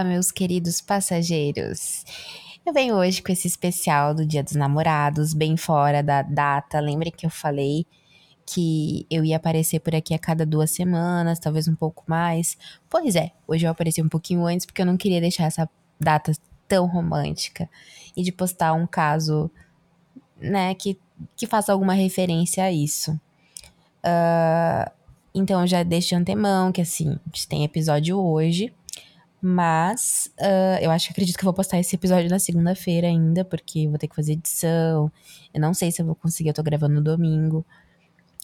Olá, meus queridos passageiros. Eu venho hoje com esse especial do Dia dos Namorados, bem fora da data. Lembre que eu falei que eu ia aparecer por aqui a cada duas semanas, talvez um pouco mais. Pois é, hoje eu apareci um pouquinho antes porque eu não queria deixar essa data tão romântica e de postar um caso, né, que, que faça alguma referência a isso. Uh, então já deixo de antemão que assim, tem episódio hoje. Mas uh, eu acho que acredito que eu vou postar esse episódio na segunda-feira ainda, porque vou ter que fazer edição. Eu não sei se eu vou conseguir, eu tô gravando no domingo.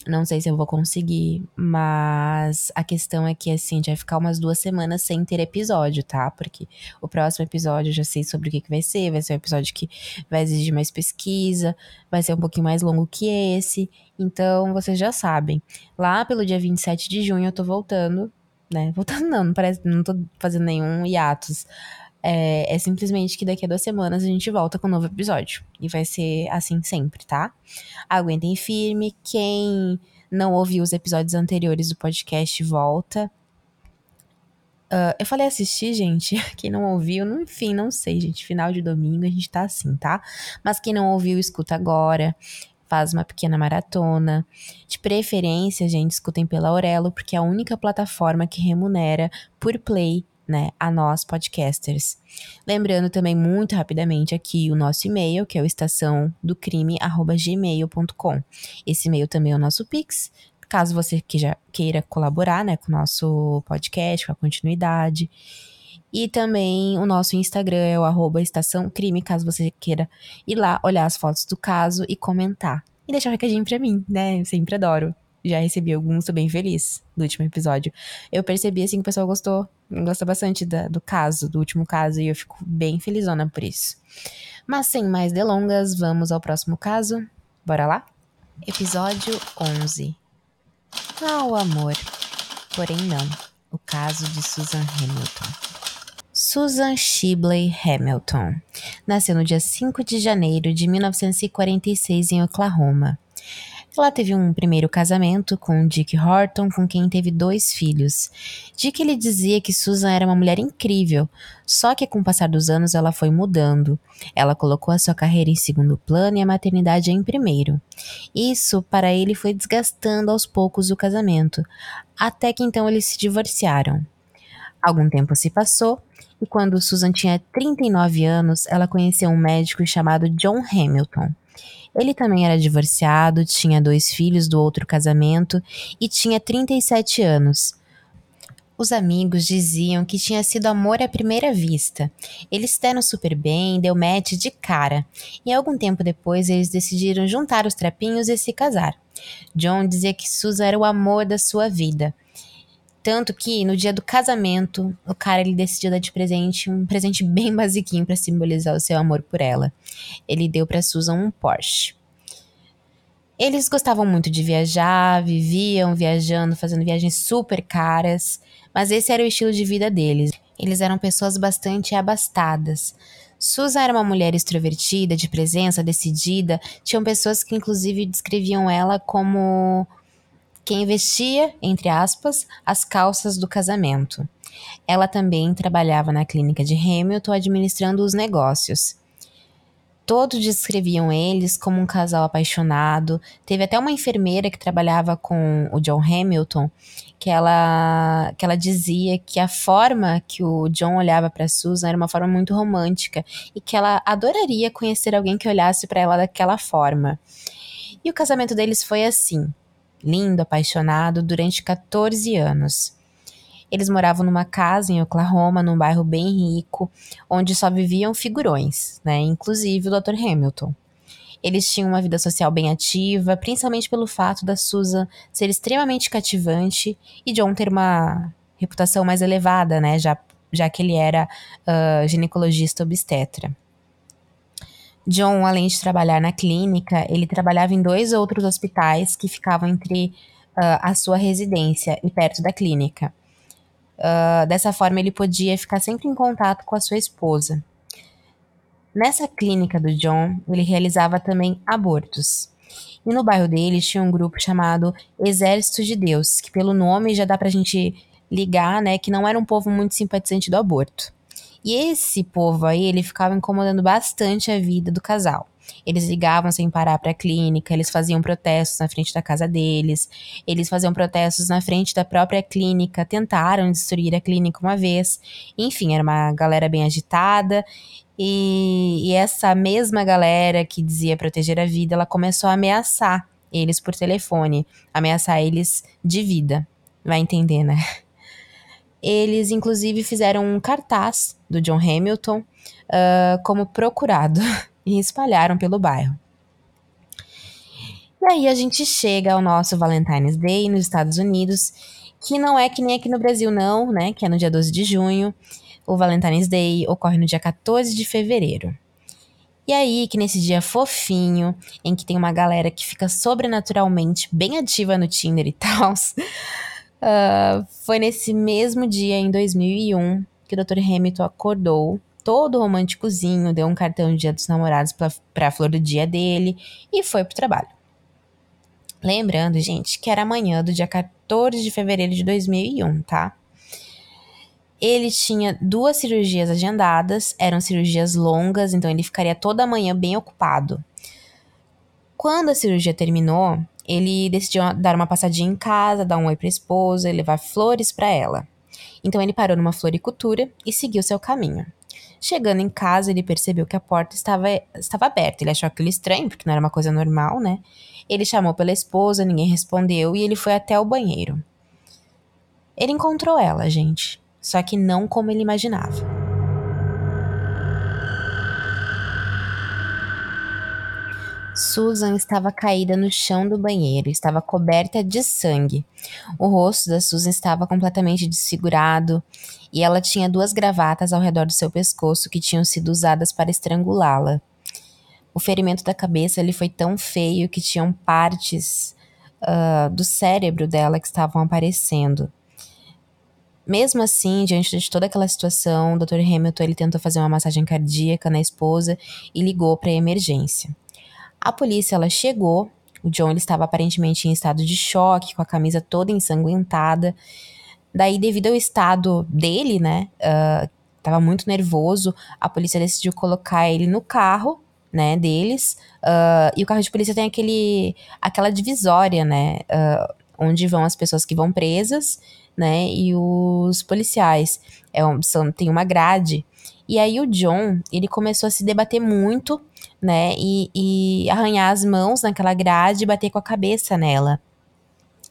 Não sei se eu vou conseguir, mas a questão é que, assim, a gente vai ficar umas duas semanas sem ter episódio, tá? Porque o próximo episódio eu já sei sobre o que, que vai ser. Vai ser um episódio que vai exigir mais pesquisa, vai ser um pouquinho mais longo que esse. Então, vocês já sabem. Lá pelo dia 27 de junho eu tô voltando né? Voltando não, não parece, não tô fazendo nenhum hiatus. É, é, simplesmente que daqui a duas semanas a gente volta com um novo episódio. E vai ser assim sempre, tá? Aguentem firme. Quem não ouviu os episódios anteriores do podcast, volta. Uh, eu falei assistir, gente. Quem não ouviu, não, enfim, não sei, gente. Final de domingo a gente tá assim, tá? Mas quem não ouviu, escuta agora faz uma pequena maratona. De preferência, gente, escutem pela Aurelo, porque é a única plataforma que remunera por play né, a nós podcasters. Lembrando também muito rapidamente aqui o nosso e-mail, que é o estação do crime@gmail.com. Esse e-mail também é o nosso Pix, caso você queira, queira colaborar, né, com o nosso podcast, com a continuidade. E também o nosso Instagram é o arroba Estação Crime, caso você queira ir lá olhar as fotos do caso e comentar. E deixar um recadinho pra mim, né? Eu sempre adoro. Já recebi alguns, tô bem feliz do último episódio. Eu percebi, assim, que o pessoal gostou, gostou bastante da, do caso, do último caso, e eu fico bem felizona por isso. Mas sem mais delongas, vamos ao próximo caso. Bora lá? Episódio 11. Ah, o amor. Porém, não. O caso de Susan Hamilton. Susan Shibley Hamilton nasceu no dia 5 de janeiro de 1946 em Oklahoma. Ela teve um primeiro casamento com Dick Horton, com quem teve dois filhos. Dick ele dizia que Susan era uma mulher incrível, só que com o passar dos anos ela foi mudando. Ela colocou a sua carreira em segundo plano e a maternidade em primeiro. Isso para ele foi desgastando aos poucos o casamento, até que então eles se divorciaram. Algum tempo se passou e quando Susan tinha 39 anos, ela conheceu um médico chamado John Hamilton. Ele também era divorciado, tinha dois filhos do outro casamento e tinha 37 anos. Os amigos diziam que tinha sido amor à primeira vista. Eles se deram super bem, deu match de cara. E algum tempo depois eles decidiram juntar os trapinhos e se casar. John dizia que Susan era o amor da sua vida. Tanto que no dia do casamento, o cara ele decidiu dar de presente um presente bem basiquinho para simbolizar o seu amor por ela. Ele deu para Susan um Porsche. Eles gostavam muito de viajar, viviam viajando, fazendo viagens super caras, mas esse era o estilo de vida deles. Eles eram pessoas bastante abastadas. Susan era uma mulher extrovertida, de presença, decidida. Tinham pessoas que, inclusive, descreviam ela como quem vestia, entre aspas, as calças do casamento. Ela também trabalhava na clínica de Hamilton administrando os negócios. Todos descreviam eles como um casal apaixonado. Teve até uma enfermeira que trabalhava com o John Hamilton, que ela, que ela dizia que a forma que o John olhava para Susan era uma forma muito romântica e que ela adoraria conhecer alguém que olhasse para ela daquela forma. E o casamento deles foi assim lindo, apaixonado, durante 14 anos. Eles moravam numa casa em Oklahoma, num bairro bem rico, onde só viviam figurões, né? Inclusive o Dr. Hamilton. Eles tinham uma vida social bem ativa, principalmente pelo fato da Susan ser extremamente cativante e John ter uma reputação mais elevada, né? Já, já que ele era uh, ginecologista obstetra. John, além de trabalhar na clínica, ele trabalhava em dois outros hospitais que ficavam entre uh, a sua residência e perto da clínica. Uh, dessa forma, ele podia ficar sempre em contato com a sua esposa. Nessa clínica do John, ele realizava também abortos. E no bairro dele tinha um grupo chamado Exército de Deus, que pelo nome já dá pra gente ligar, né, que não era um povo muito simpatizante do aborto. E esse povo aí, ele ficava incomodando bastante a vida do casal. Eles ligavam sem parar para a clínica, eles faziam protestos na frente da casa deles, eles faziam protestos na frente da própria clínica, tentaram destruir a clínica uma vez. Enfim, era uma galera bem agitada. E, e essa mesma galera que dizia proteger a vida, ela começou a ameaçar eles por telefone, ameaçar eles de vida. Vai entender, né? Eles, inclusive, fizeram um cartaz do John Hamilton uh, como procurado e espalharam pelo bairro. E aí a gente chega ao nosso Valentine's Day nos Estados Unidos, que não é que nem aqui no Brasil, não, né? Que é no dia 12 de junho. O Valentine's Day ocorre no dia 14 de fevereiro. E aí, que nesse dia fofinho, em que tem uma galera que fica sobrenaturalmente bem ativa no Tinder e tal, uh, foi nesse mesmo dia, em 2001, que o Dr. Hamilton acordou todo românticozinho, deu um cartão de dia dos namorados pra, pra flor do dia dele e foi pro trabalho. Lembrando, gente, que era amanhã do dia 14 de fevereiro de 2001, tá? Ele tinha duas cirurgias agendadas, eram cirurgias longas, então ele ficaria toda a manhã bem ocupado. Quando a cirurgia terminou, ele decidiu dar uma passadinha em casa, dar um oi pra esposa e levar flores para ela. Então ele parou numa floricultura e seguiu seu caminho. Chegando em casa, ele percebeu que a porta estava, estava aberta. Ele achou aquilo estranho, porque não era uma coisa normal, né? Ele chamou pela esposa, ninguém respondeu e ele foi até o banheiro. Ele encontrou ela, gente, só que não como ele imaginava. Susan estava caída no chão do banheiro, estava coberta de sangue. O rosto da Susan estava completamente desfigurado e ela tinha duas gravatas ao redor do seu pescoço que tinham sido usadas para estrangulá-la. O ferimento da cabeça ele foi tão feio que tinham partes uh, do cérebro dela que estavam aparecendo. Mesmo assim, diante de toda aquela situação, o Dr. Hamilton ele tentou fazer uma massagem cardíaca na esposa e ligou para a emergência. A polícia ela chegou. O John ele estava aparentemente em estado de choque, com a camisa toda ensanguentada. Daí, devido ao estado dele, né, uh, tava muito nervoso, a polícia decidiu colocar ele no carro, né, deles. Uh, e o carro de polícia tem aquele, aquela divisória, né, uh, onde vão as pessoas que vão presas, né, e os policiais. É, são, tem uma grade. E aí o John, ele começou a se debater muito né? E, e arranhar as mãos naquela grade e bater com a cabeça nela.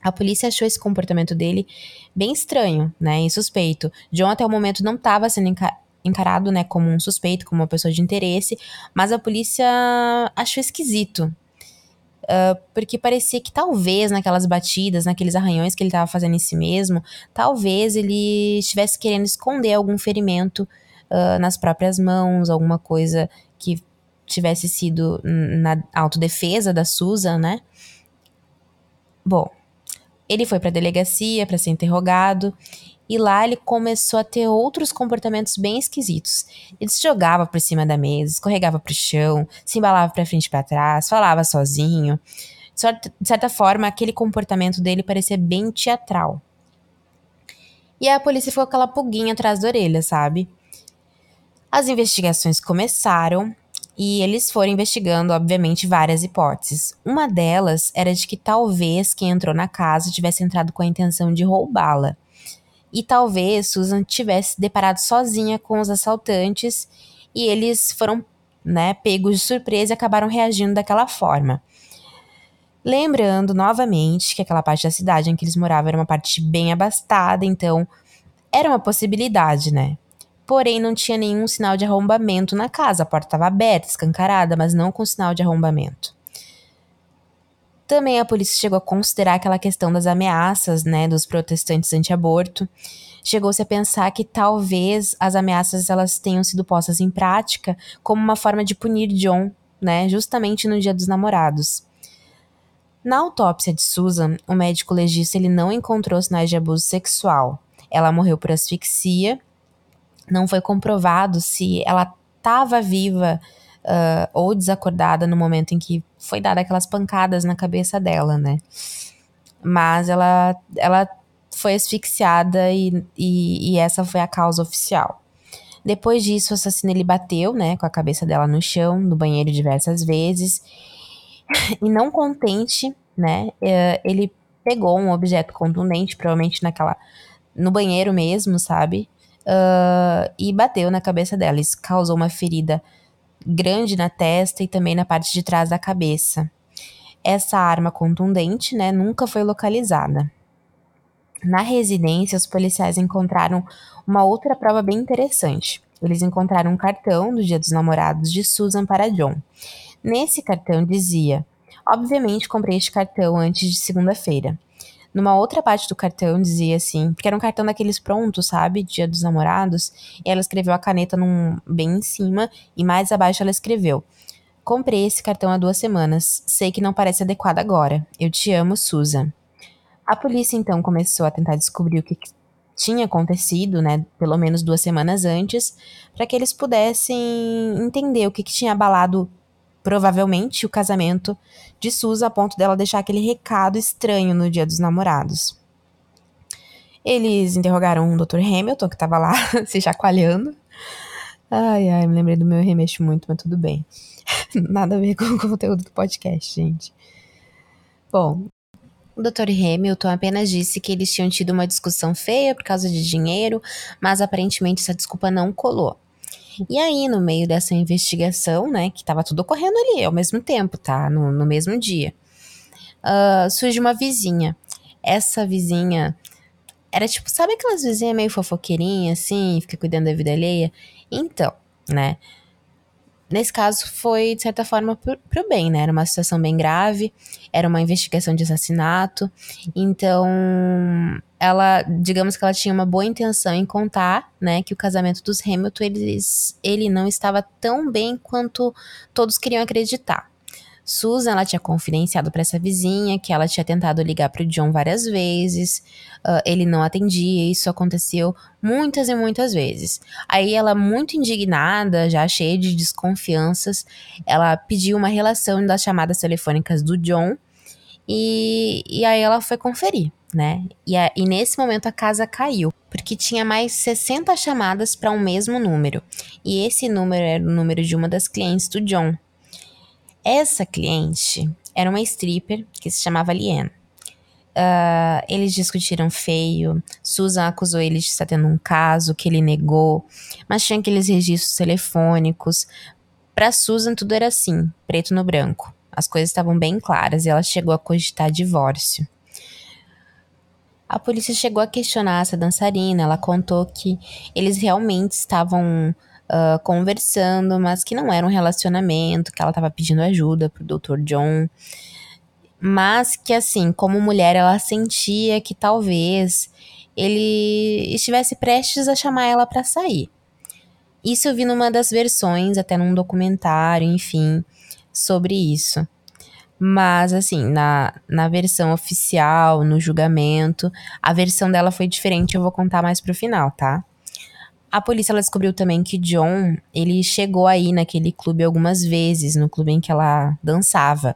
A polícia achou esse comportamento dele bem estranho, né? E suspeito. John até o momento não estava sendo encarado, né, como um suspeito, como uma pessoa de interesse, mas a polícia achou esquisito. Uh, porque parecia que talvez naquelas batidas, naqueles arranhões que ele estava fazendo em si mesmo, talvez ele estivesse querendo esconder algum ferimento uh, nas próprias mãos, alguma coisa que tivesse sido na autodefesa da Susan, né? Bom, ele foi para a delegacia para ser interrogado e lá ele começou a ter outros comportamentos bem esquisitos. Ele se jogava por cima da mesa, escorregava para o chão, se embalava para frente e para trás, falava sozinho. De certa forma, aquele comportamento dele parecia bem teatral. E a polícia ficou com aquela pulguinha atrás da orelha, sabe? As investigações começaram e eles foram investigando, obviamente, várias hipóteses. Uma delas era de que talvez quem entrou na casa tivesse entrado com a intenção de roubá-la. E talvez Susan tivesse deparado sozinha com os assaltantes e eles foram, né, pegos de surpresa e acabaram reagindo daquela forma. Lembrando novamente que aquela parte da cidade em que eles moravam era uma parte bem abastada, então era uma possibilidade, né? Porém, não tinha nenhum sinal de arrombamento na casa. A porta estava aberta, escancarada, mas não com sinal de arrombamento. Também a polícia chegou a considerar aquela questão das ameaças, né, dos protestantes anti-aborto. Chegou-se a pensar que talvez as ameaças elas tenham sido postas em prática como uma forma de punir John, né, justamente no Dia dos Namorados. Na autópsia de Susan, o médico legista ele não encontrou sinais de abuso sexual. Ela morreu por asfixia não foi comprovado se ela estava viva uh, ou desacordada no momento em que foi dada aquelas pancadas na cabeça dela, né? Mas ela, ela foi asfixiada e, e, e essa foi a causa oficial. Depois disso, o assassino ele bateu, né, com a cabeça dela no chão, no banheiro diversas vezes. e não contente, né, eh, ele pegou um objeto contundente, provavelmente naquela no banheiro mesmo, sabe? Uh, e bateu na cabeça dela. Isso causou uma ferida grande na testa e também na parte de trás da cabeça. Essa arma contundente, né, nunca foi localizada. Na residência, os policiais encontraram uma outra prova bem interessante. Eles encontraram um cartão do Dia dos Namorados de Susan para John. Nesse cartão dizia: Obviamente comprei este cartão antes de segunda-feira. Numa outra parte do cartão dizia assim, porque era um cartão daqueles prontos, sabe? Dia dos namorados. E ela escreveu a caneta num, bem em cima e mais abaixo ela escreveu: Comprei esse cartão há duas semanas. Sei que não parece adequado agora. Eu te amo, Susan. A polícia então começou a tentar descobrir o que tinha acontecido, né, pelo menos duas semanas antes, para que eles pudessem entender o que, que tinha abalado provavelmente o casamento de Susan a ponto dela deixar aquele recado estranho no dia dos namorados. Eles interrogaram o Dr. Hamilton, que estava lá se chacoalhando. Ai, ai, me lembrei do meu remexo muito, mas tudo bem. Nada a ver com o conteúdo do podcast, gente. Bom, o Dr. Hamilton apenas disse que eles tinham tido uma discussão feia por causa de dinheiro, mas aparentemente essa desculpa não colou. E aí, no meio dessa investigação, né, que tava tudo ocorrendo ali ao mesmo tempo, tá? No, no mesmo dia, uh, surge uma vizinha. Essa vizinha era tipo, sabe aquelas vizinhas meio fofoqueirinhas, assim, fica cuidando da vida alheia? Então, né? Nesse caso, foi, de certa forma, pro, pro bem, né? Era uma situação bem grave, era uma investigação de assassinato. Então, ela, digamos que ela tinha uma boa intenção em contar, né, que o casamento dos Hamilton, eles, ele não estava tão bem quanto todos queriam acreditar. Susan, ela tinha confidenciado para essa vizinha que ela tinha tentado ligar para o John várias vezes, uh, ele não atendia, isso aconteceu muitas e muitas vezes. Aí ela, muito indignada, já cheia de desconfianças, ela pediu uma relação das chamadas telefônicas do John e, e aí ela foi conferir, né? E, a, e nesse momento a casa caiu, porque tinha mais 60 chamadas para um mesmo número. E esse número era o número de uma das clientes do John. Essa cliente era uma stripper que se chamava Liane. Uh, eles discutiram feio. Susan acusou ele de estar tendo um caso que ele negou, mas tinha aqueles registros telefônicos. Para Susan, tudo era assim, preto no branco. As coisas estavam bem claras e ela chegou a cogitar divórcio. A polícia chegou a questionar essa dançarina. Ela contou que eles realmente estavam uh, conversando, mas que não era um relacionamento, que ela estava pedindo ajuda pro Dr. John. Mas que, assim, como mulher, ela sentia que talvez ele estivesse prestes a chamar ela para sair. Isso eu vi numa das versões, até num documentário, enfim, sobre isso. Mas, assim, na, na versão oficial, no julgamento, a versão dela foi diferente, eu vou contar mais pro final, tá? A polícia ela descobriu também que John, ele chegou aí naquele clube algumas vezes, no clube em que ela dançava,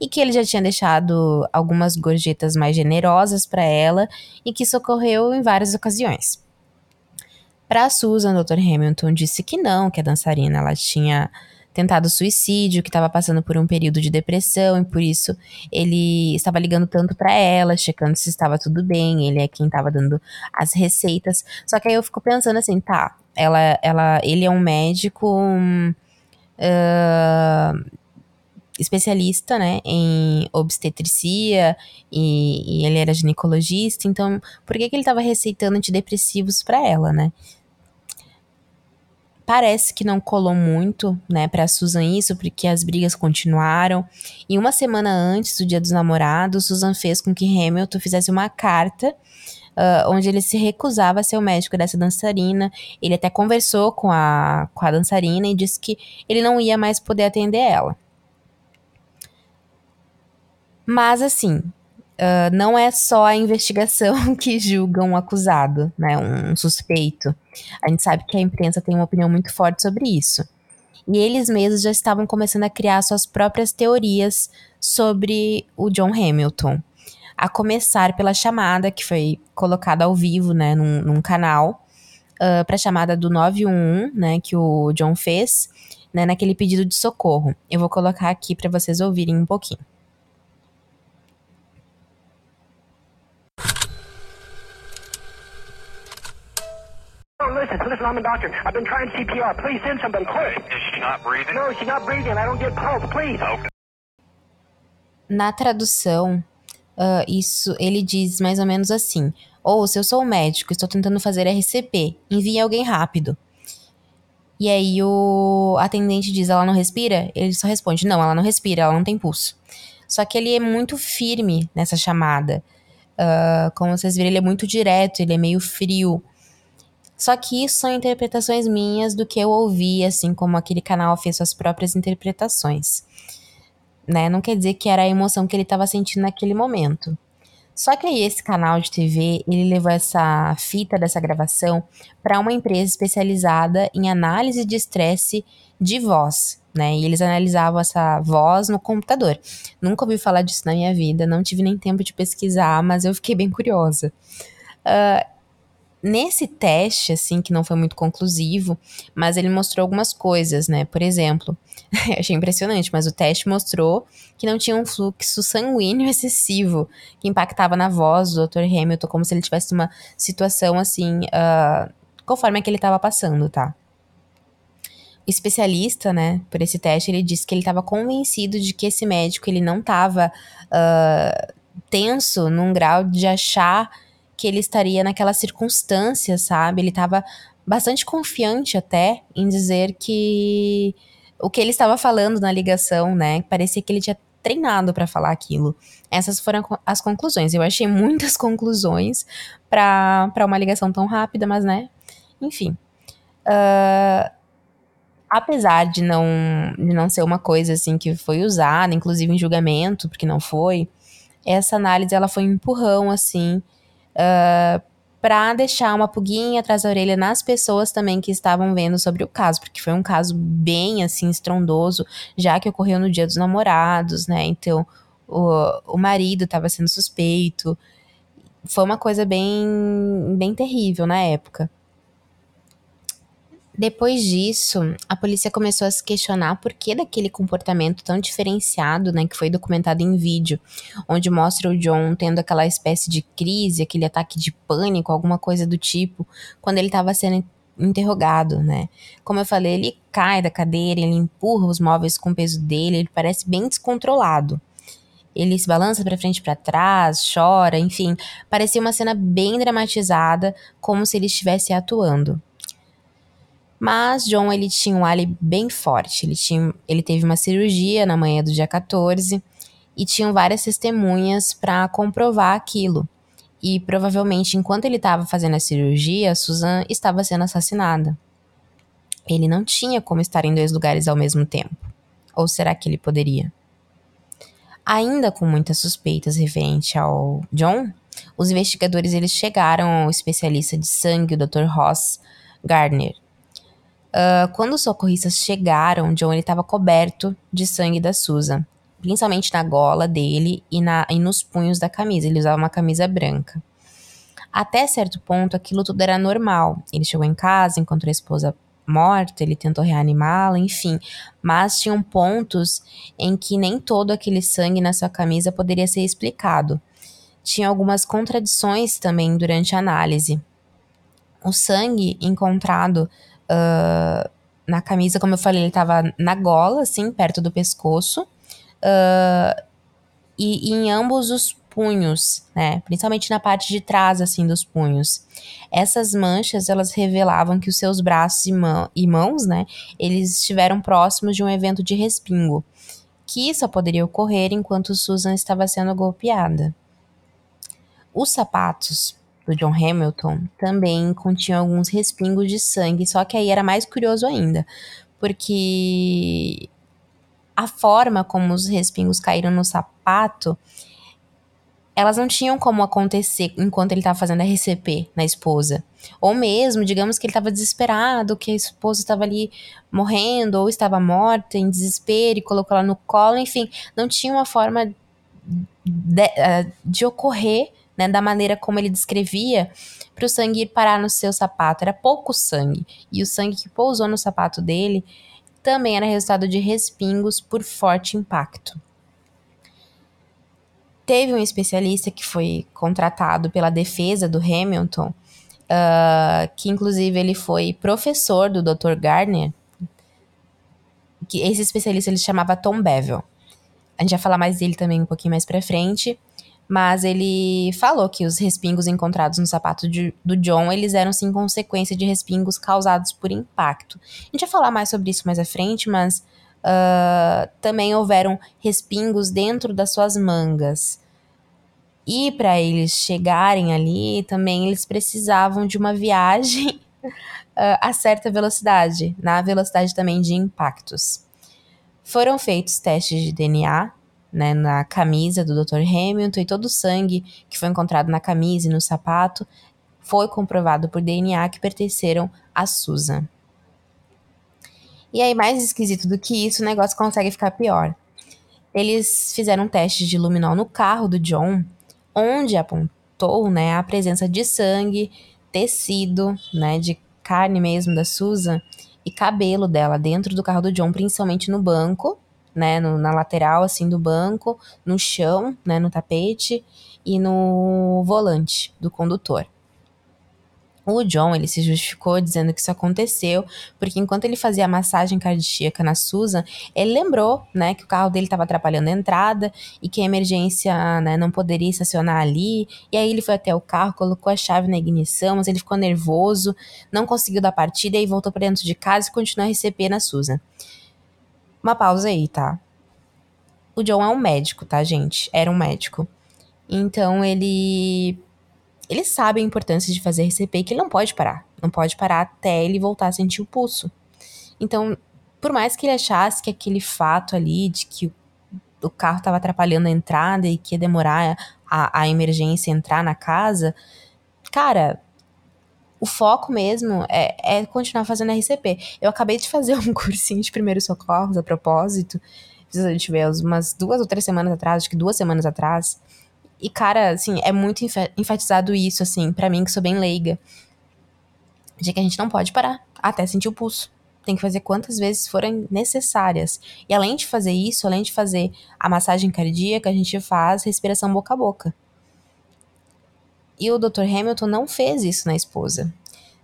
e que ele já tinha deixado algumas gorjetas mais generosas para ela e que socorreu em várias ocasiões. Para Susan, Dr. Hamilton disse que não, que a dançarina ela tinha tentado suicídio, que estava passando por um período de depressão e por isso ele estava ligando tanto para ela, checando se estava tudo bem, ele é quem estava dando as receitas. Só que aí eu fico pensando assim, tá, ela, ela, ele é um médico uh, especialista, né, em obstetricia e, e, ele era ginecologista, então por que, que ele estava receitando antidepressivos para ela, né? Parece que não colou muito, né, pra Susan isso, porque as brigas continuaram. E uma semana antes do Dia dos Namorados, Susan fez com que Hamilton fizesse uma carta Uh, onde ele se recusava a ser o médico dessa dançarina. Ele até conversou com a, com a dançarina e disse que ele não ia mais poder atender ela. Mas, assim, uh, não é só a investigação que julga um acusado, né, um suspeito. A gente sabe que a imprensa tem uma opinião muito forte sobre isso. E eles mesmos já estavam começando a criar suas próprias teorias sobre o John Hamilton. A começar pela chamada que foi colocada ao vivo, né, num, num canal, uh, para a chamada do 911, né, que o John fez, né, naquele pedido de socorro. Eu vou colocar aqui para vocês ouvirem um pouquinho. Oh, listen, I'm a doctor. I've been trying CPR. Please send somebody quick. Is she not breathing? No, she's not breathing. I don't get pulse. Please. Okay. Na tradução, uh, isso ele diz mais ou menos assim: ou se eu sou um médico, estou tentando fazer RCP, envie alguém rápido. E aí o atendente diz: ela não respira? Ele só responde: não, ela não respira, ela não tem pulso. Só que ele é muito firme nessa chamada. Uh, como vocês viram, ele é muito direto, ele é meio frio. Só que isso são interpretações minhas do que eu ouvi, assim como aquele canal fez suas próprias interpretações. Né? Não quer dizer que era a emoção que ele estava sentindo naquele momento. Só que aí esse canal de TV, ele levou essa fita dessa gravação para uma empresa especializada em análise de estresse de voz, né? E eles analisavam essa voz no computador. Nunca ouvi falar disso na minha vida, não tive nem tempo de pesquisar, mas eu fiquei bem curiosa. Uh, Nesse teste, assim, que não foi muito conclusivo, mas ele mostrou algumas coisas, né? Por exemplo, achei impressionante, mas o teste mostrou que não tinha um fluxo sanguíneo excessivo que impactava na voz do Dr. Hamilton, como se ele tivesse uma situação assim, uh, conforme a que ele estava passando, tá? O especialista, né, por esse teste, ele disse que ele estava convencido de que esse médico ele não estava uh, tenso num grau de achar que ele estaria naquela circunstância, sabe? Ele estava bastante confiante até em dizer que o que ele estava falando na ligação, né? Parecia que ele tinha treinado para falar aquilo. Essas foram as conclusões. Eu achei muitas conclusões para uma ligação tão rápida, mas né? Enfim. Uh, apesar de não, de não ser uma coisa assim que foi usada, inclusive em julgamento, porque não foi, essa análise ela foi um empurrão assim uh, ah, para deixar uma pulguinha atrás da orelha nas pessoas também que estavam vendo sobre o caso, porque foi um caso bem assim estrondoso, já que ocorreu no Dia dos Namorados, né? Então o, o marido estava sendo suspeito. Foi uma coisa bem, bem terrível na época. Depois disso, a polícia começou a se questionar por que daquele comportamento tão diferenciado, né, que foi documentado em vídeo, onde mostra o John tendo aquela espécie de crise, aquele ataque de pânico, alguma coisa do tipo, quando ele estava sendo interrogado, né? Como eu falei, ele cai da cadeira, ele empurra os móveis com o peso dele, ele parece bem descontrolado. Ele se balança para frente e para trás, chora, enfim, parecia uma cena bem dramatizada, como se ele estivesse atuando. Mas John ele tinha um álibi bem forte. Ele, tinha, ele teve uma cirurgia na manhã do dia 14 e tinham várias testemunhas para comprovar aquilo. E provavelmente, enquanto ele estava fazendo a cirurgia, Susan estava sendo assassinada. Ele não tinha como estar em dois lugares ao mesmo tempo. Ou será que ele poderia? Ainda com muitas suspeitas referente ao John, os investigadores eles chegaram ao especialista de sangue, o Dr. Ross Gardner, Uh, quando os socorristas chegaram, John estava coberto de sangue da Susan, principalmente na gola dele e, na, e nos punhos da camisa. Ele usava uma camisa branca. Até certo ponto, aquilo tudo era normal. Ele chegou em casa, encontrou a esposa morta, ele tentou reanimá-la, enfim. Mas tinham pontos em que nem todo aquele sangue na sua camisa poderia ser explicado. Tinha algumas contradições também durante a análise. O sangue encontrado uh, na camisa, como eu falei, ele tava na gola, assim, perto do pescoço. Uh, e, e, em ambos os punhos, né? Principalmente na parte de trás, assim, dos punhos. Essas manchas, elas revelavam que os seus braços e, e mãos, né? Eles estiveram próximos de um evento de respingo. Que só poderia ocorrer enquanto Susan estava sendo golpeada. Os sapatos do John Hamilton também continha alguns respingos de sangue, só que aí era mais curioso ainda, porque a forma como os respingos caíram no sapato, elas não tinham como acontecer enquanto ele estava fazendo a RCP na esposa. Ou mesmo, digamos que ele estava desesperado, que a esposa estava ali morrendo, ou estava morta em desespero e colocou ela no colo, enfim, não tinha uma forma de, uh, de ocorrer né, da maneira como ele descrevia, para o sangue ir parar no seu sapato. Era pouco sangue. E o sangue que pousou no sapato dele também era resultado de respingos por forte impacto. Teve um especialista que foi contratado pela defesa do Hamilton, uh, que inclusive ele foi professor do Dr. Gardner, que esse especialista ele chamava Tom Bevel. A gente vai falar mais dele também um pouquinho mais pra frente. Mas ele falou que os respingos encontrados no sapato de, do John, eles eram sim consequência de respingos causados por impacto. A gente vai falar mais sobre isso mais à frente, mas uh, também houveram respingos dentro das suas mangas. E para eles chegarem ali, também eles precisavam de uma viagem uh, a certa velocidade, na velocidade também de impactos. Foram feitos testes de DNA né, na camisa do Dr. Hamilton e todo o sangue que foi encontrado na camisa e no sapato foi comprovado por DNA que pertenceram a Susan. E aí, mais esquisito do que isso, o negócio consegue ficar pior. Eles fizeram um teste de luminol no carro do John, onde apontou né, a presença de sangue, tecido, né, de carne mesmo da Susan e cabelo dela dentro do carro do John, principalmente no banco, né, no, na lateral assim do banco, no chão, né, no tapete e no volante do condutor. O John, ele se justificou dizendo que isso aconteceu porque enquanto ele fazia a massagem cardíaca na Susan, ele lembrou, né, que o carro dele estava atrapalhando a entrada e que a emergência, né, não poderia estacionar ali. E aí ele foi até o carro, colocou a chave na ignição, mas ele ficou nervoso, não conseguiu dar partida e voltou para dentro de casa e continuou a RCP na Susan. Uma pausa aí, tá? O John é um médico, tá, gente? Era um médico. Então ele. Ele sabe a importância de fazer RCP e que ele não pode parar. Não pode parar até ele voltar a sentir o pulso. Então, por mais que ele achasse que aquele fato ali de que o carro estava atrapalhando a entrada e que ia demorar a, a emergência entrar na casa, cara, o foco mesmo é, é continuar fazendo RCP. Eu acabei de fazer um cursinho de primeiros socorros a propósito. Deixa eu ver, umas duas ou três semanas atrás, acho que duas semanas atrás. E, cara, assim, é muito enfatizado isso, assim, para mim, que sou bem leiga. De que a gente não pode parar até sentir o pulso. Tem que fazer quantas vezes forem necessárias. E além de fazer isso, além de fazer a massagem cardíaca, a gente faz respiração boca a boca. E o Dr. Hamilton não fez isso na esposa.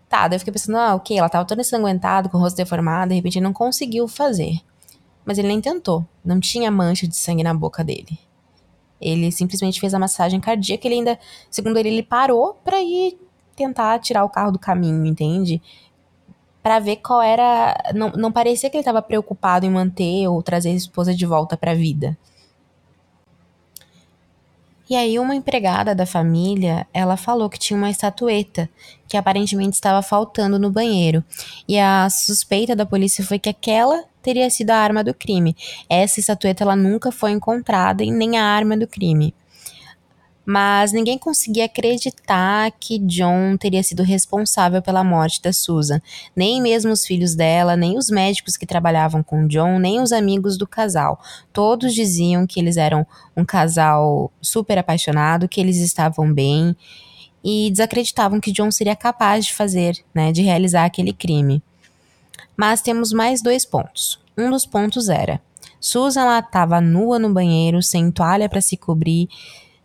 Tá, daí eu fiquei pensando, ah, ok, ela tava toda ensanguentada, com o rosto deformado, de repente ele não conseguiu fazer. Mas ele nem tentou, não tinha mancha de sangue na boca dele. Ele simplesmente fez a massagem cardíaca, ele ainda, segundo ele, ele parou para ir tentar tirar o carro do caminho, entende? Para ver qual era, não, não parecia que ele estava preocupado em manter ou trazer a esposa de volta para a vida. E aí uma empregada da família, ela falou que tinha uma estatueta que aparentemente estava faltando no banheiro. E a suspeita da polícia foi que aquela teria sido a arma do crime. Essa estatueta ela nunca foi encontrada e nem a arma do crime mas ninguém conseguia acreditar que John teria sido responsável pela morte da Susan. Nem mesmo os filhos dela, nem os médicos que trabalhavam com John, nem os amigos do casal. Todos diziam que eles eram um casal super apaixonado, que eles estavam bem e desacreditavam que John seria capaz de fazer, né, de realizar aquele crime. Mas temos mais dois pontos. Um dos pontos era: Susan estava nua no banheiro, sem toalha para se cobrir,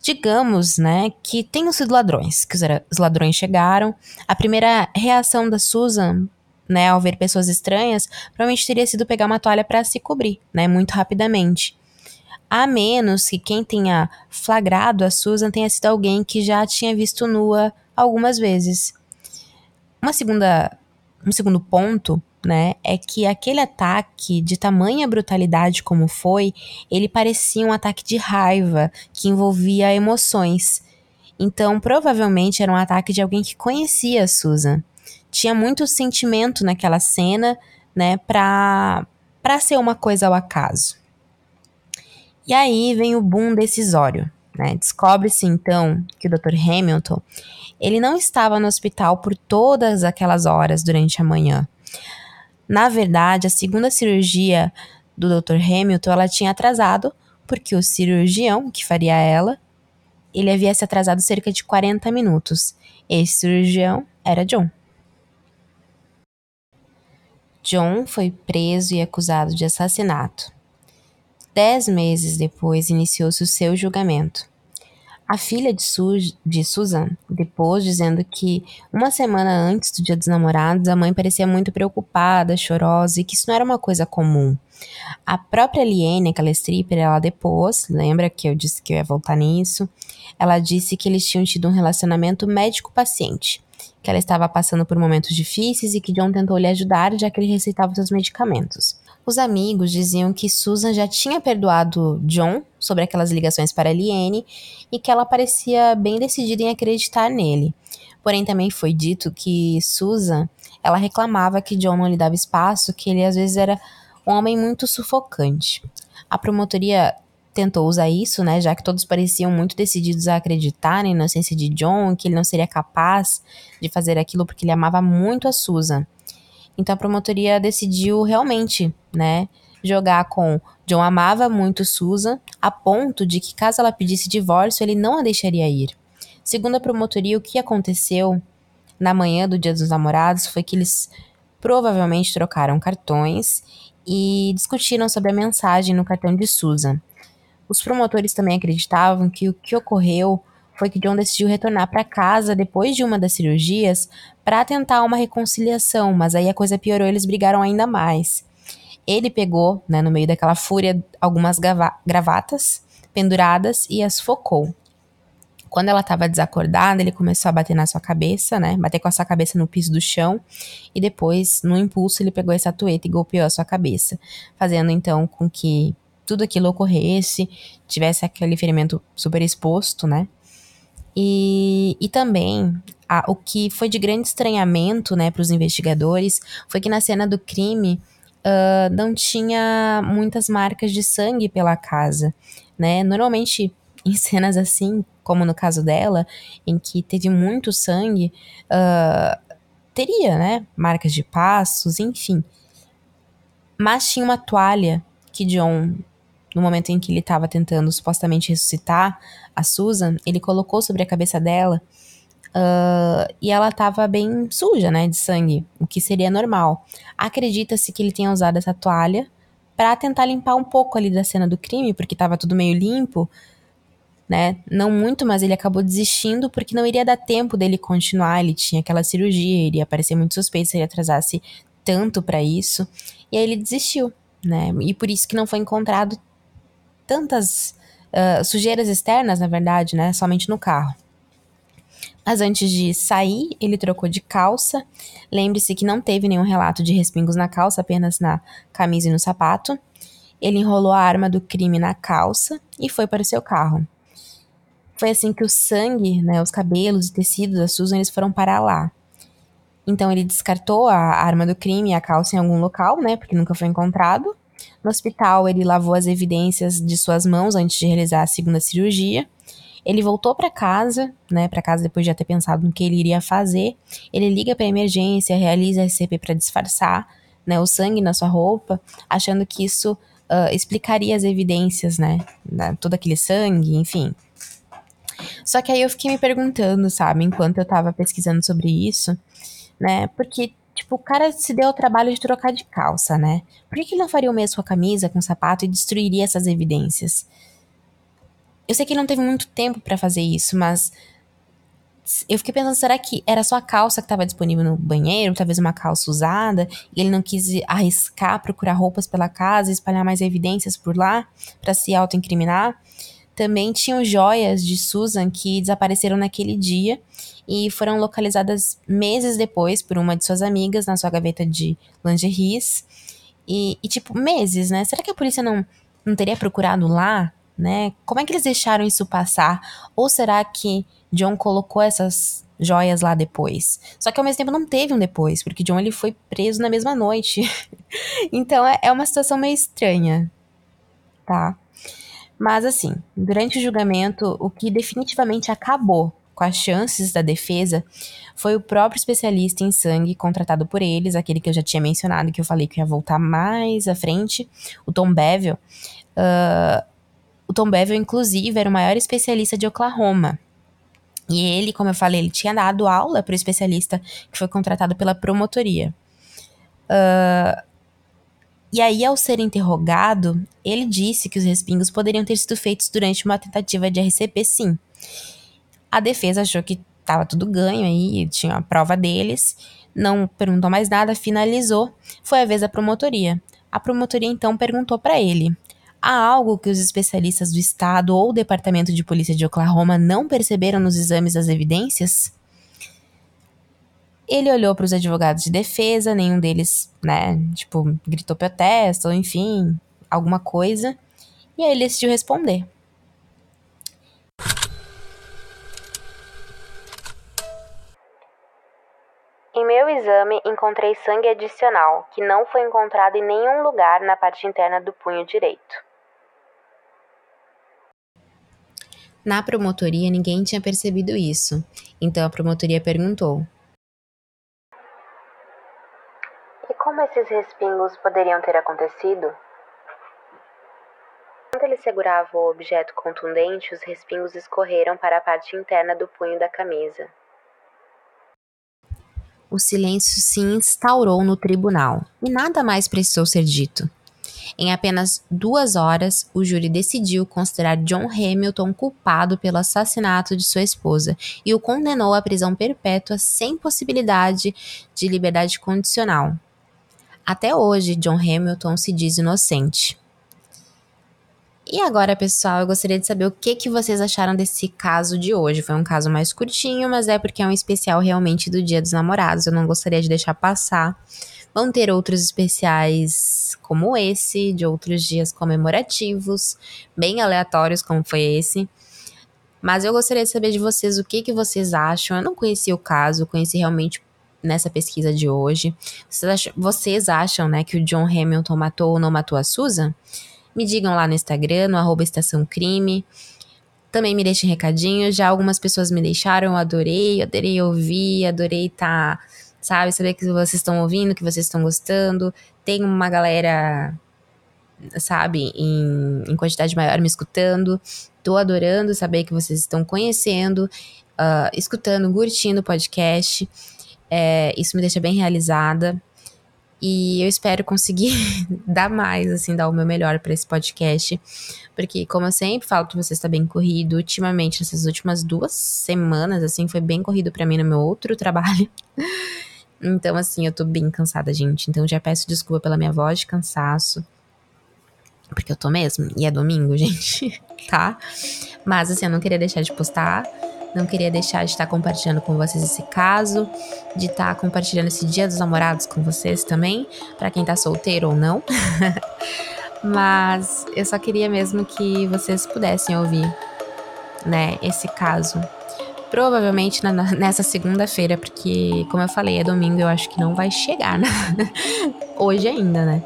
digamos, né, que tenham sido ladrões, que os ladrões chegaram. A primeira reação da Susan, né, ao ver pessoas estranhas, provavelmente teria sido pegar uma toalha para se cobrir, né, muito rapidamente. A menos que quem tenha flagrado a Susan tenha sido alguém que já tinha visto nua algumas vezes. Uma segunda, um segundo ponto né, é que aquele ataque de tamanha brutalidade como foi, ele parecia um ataque de raiva que envolvia emoções. Então, provavelmente era um ataque de alguém que conhecia a Susan. Tinha muito sentimento naquela cena, né, pra, pra ser uma coisa ao acaso. E aí vem o boom decisório. Né? Descobre-se então que o Dr. Hamilton ele não estava no hospital por todas aquelas horas durante a manhã. Na verdade, a segunda cirurgia do Dr. Hamilton ela tinha atrasado porque o cirurgião que faria ela ele havia se atrasado cerca de 40 minutos. Esse cirurgião era John. John foi preso e acusado de assassinato. Dez meses depois iniciou-se o seu julgamento. A filha de, Su de Susan depôs dizendo que uma semana antes do Dia dos Namorados a mãe parecia muito preocupada, chorosa e que isso não era uma coisa comum. A própria Liane, aquela stripper, ela depôs, lembra que eu disse que eu ia voltar nisso? Ela disse que eles tinham tido um relacionamento médico-paciente, que ela estava passando por momentos difíceis e que John tentou lhe ajudar já que ele receitava seus medicamentos. Os amigos diziam que Susan já tinha perdoado John sobre aquelas ligações para Liane e que ela parecia bem decidida em acreditar nele. Porém, também foi dito que Susan, ela reclamava que John não lhe dava espaço, que ele às vezes era um homem muito sufocante. A promotoria tentou usar isso, né, já que todos pareciam muito decididos a acreditar na inocência de John, que ele não seria capaz de fazer aquilo porque ele amava muito a Susan. Então a promotoria decidiu realmente, né, jogar com John amava muito Susan, a ponto de que caso ela pedisse divórcio, ele não a deixaria ir. Segundo a promotoria, o que aconteceu na manhã do Dia dos Namorados foi que eles provavelmente trocaram cartões e discutiram sobre a mensagem no cartão de Susan. Os promotores também acreditavam que o que ocorreu foi que John decidiu retornar para casa depois de uma das cirurgias para tentar uma reconciliação, mas aí a coisa piorou, eles brigaram ainda mais. Ele pegou, né, no meio daquela fúria, algumas gravatas penduradas e as focou. Quando ela estava desacordada, ele começou a bater na sua cabeça, né? Bater com a sua cabeça no piso do chão. E depois, no impulso, ele pegou essa tueta e golpeou a sua cabeça. Fazendo então com que tudo aquilo ocorresse, tivesse aquele ferimento super exposto, né? E, e também a, o que foi de grande estranhamento né, para os investigadores foi que na cena do crime uh, não tinha muitas marcas de sangue pela casa. Né? Normalmente, em cenas assim, como no caso dela, em que teve muito sangue, uh, teria né, marcas de passos, enfim. Mas tinha uma toalha que John no momento em que ele estava tentando supostamente ressuscitar a Susan, ele colocou sobre a cabeça dela uh, e ela estava bem suja, né, de sangue, o que seria normal. Acredita-se que ele tenha usado essa toalha para tentar limpar um pouco ali da cena do crime, porque estava tudo meio limpo, né? Não muito, mas ele acabou desistindo porque não iria dar tempo dele continuar. Ele tinha aquela cirurgia, iria parecer muito suspeito se ele atrasasse tanto para isso. E aí ele desistiu, né? E por isso que não foi encontrado tantas uh, sujeiras externas, na verdade, né? Somente no carro. Mas antes de sair, ele trocou de calça. Lembre-se que não teve nenhum relato de respingos na calça, apenas na camisa e no sapato. Ele enrolou a arma do crime na calça e foi para o seu carro. Foi assim que o sangue, né, os cabelos e tecidos da Susan eles foram parar lá. Então ele descartou a arma do crime e a calça em algum local, né, porque nunca foi encontrado. No hospital, ele lavou as evidências de suas mãos antes de realizar a segunda cirurgia. Ele voltou para casa, né, para casa depois de já ter pensado no que ele iria fazer. Ele liga para emergência, realiza a SCP para disfarçar, né, o sangue na sua roupa, achando que isso uh, explicaria as evidências, né, todo aquele sangue, enfim. Só que aí eu fiquei me perguntando, sabe, enquanto eu tava pesquisando sobre isso, né, porque Tipo, o cara se deu o trabalho de trocar de calça, né? Por que, que ele não faria o mesmo com a camisa, com o sapato e destruiria essas evidências? Eu sei que ele não teve muito tempo para fazer isso, mas eu fiquei pensando, será que era só a calça que estava disponível no banheiro, talvez uma calça usada, e ele não quis arriscar procurar roupas pela casa, espalhar mais evidências por lá para se autoincriminar? Também tinham joias de Susan que desapareceram naquele dia e foram localizadas meses depois por uma de suas amigas na sua gaveta de lingeries. E, e tipo, meses, né? Será que a polícia não, não teria procurado lá, né? Como é que eles deixaram isso passar? Ou será que John colocou essas joias lá depois? Só que ao mesmo tempo não teve um depois, porque John ele foi preso na mesma noite. então é, é uma situação meio estranha, tá? Mas assim, durante o julgamento, o que definitivamente acabou com as chances da defesa foi o próprio especialista em sangue contratado por eles, aquele que eu já tinha mencionado, que eu falei que ia voltar mais à frente, o Tom Bevel. Uh, O Tom Bevel, inclusive, era o maior especialista de Oklahoma. E ele, como eu falei, ele tinha dado aula para o especialista que foi contratado pela promotoria. Uh, e aí, ao ser interrogado, ele disse que os respingos poderiam ter sido feitos durante uma tentativa de RCP, sim. A defesa achou que estava tudo ganho aí, tinha a prova deles, não perguntou mais nada, finalizou. Foi a vez da promotoria. A promotoria então perguntou para ele: há algo que os especialistas do Estado ou o Departamento de Polícia de Oklahoma não perceberam nos exames das evidências? Ele olhou para os advogados de defesa, nenhum deles, né, tipo, gritou protesto, ou enfim, alguma coisa. E aí ele decidiu responder. Em meu exame, encontrei sangue adicional, que não foi encontrado em nenhum lugar na parte interna do punho direito. Na promotoria, ninguém tinha percebido isso, então a promotoria perguntou: Como esses respingos poderiam ter acontecido? Enquanto ele segurava o objeto contundente, os respingos escorreram para a parte interna do punho da camisa. O silêncio se instaurou no tribunal e nada mais precisou ser dito. Em apenas duas horas, o júri decidiu considerar John Hamilton culpado pelo assassinato de sua esposa e o condenou à prisão perpétua sem possibilidade de liberdade condicional. Até hoje, John Hamilton se diz inocente. E agora, pessoal, eu gostaria de saber o que, que vocês acharam desse caso de hoje. Foi um caso mais curtinho, mas é porque é um especial realmente do Dia dos Namorados. Eu não gostaria de deixar passar. Vão ter outros especiais como esse, de outros dias comemorativos, bem aleatórios como foi esse. Mas eu gostaria de saber de vocês o que, que vocês acham. Eu não conheci o caso, conheci realmente nessa pesquisa de hoje. Vocês acham, vocês acham, né, que o John Hamilton matou ou não matou a Susan? Me digam lá no Instagram, no arroba Estação Crime. Também me deixem recadinho. Já algumas pessoas me deixaram, eu adorei, adorei ouvir, adorei estar, tá, sabe, saber que vocês estão ouvindo, que vocês estão gostando. Tem uma galera, sabe, em, em quantidade maior me escutando. Tô adorando saber que vocês estão conhecendo, uh, escutando, curtindo o podcast. É, isso me deixa bem realizada. E eu espero conseguir dar mais, assim, dar o meu melhor para esse podcast. Porque, como eu sempre falo que você está bem corrido, ultimamente, essas últimas duas semanas, assim, foi bem corrido para mim no meu outro trabalho. Então, assim, eu tô bem cansada, gente. Então, já peço desculpa pela minha voz de cansaço. Porque eu tô mesmo. E é domingo, gente. tá? Mas, assim, eu não queria deixar de postar. Não queria deixar de estar compartilhando com vocês esse caso, de estar compartilhando esse Dia dos Namorados com vocês também, para quem tá solteiro ou não. Mas eu só queria mesmo que vocês pudessem ouvir, né, esse caso. Provavelmente na, nessa segunda-feira, porque, como eu falei, é domingo, eu acho que não vai chegar, né? Hoje ainda, né?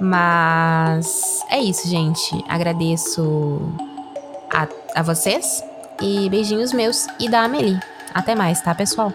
Mas é isso, gente. Agradeço a, a vocês e beijinhos meus e da Amelie. Até mais, tá, pessoal?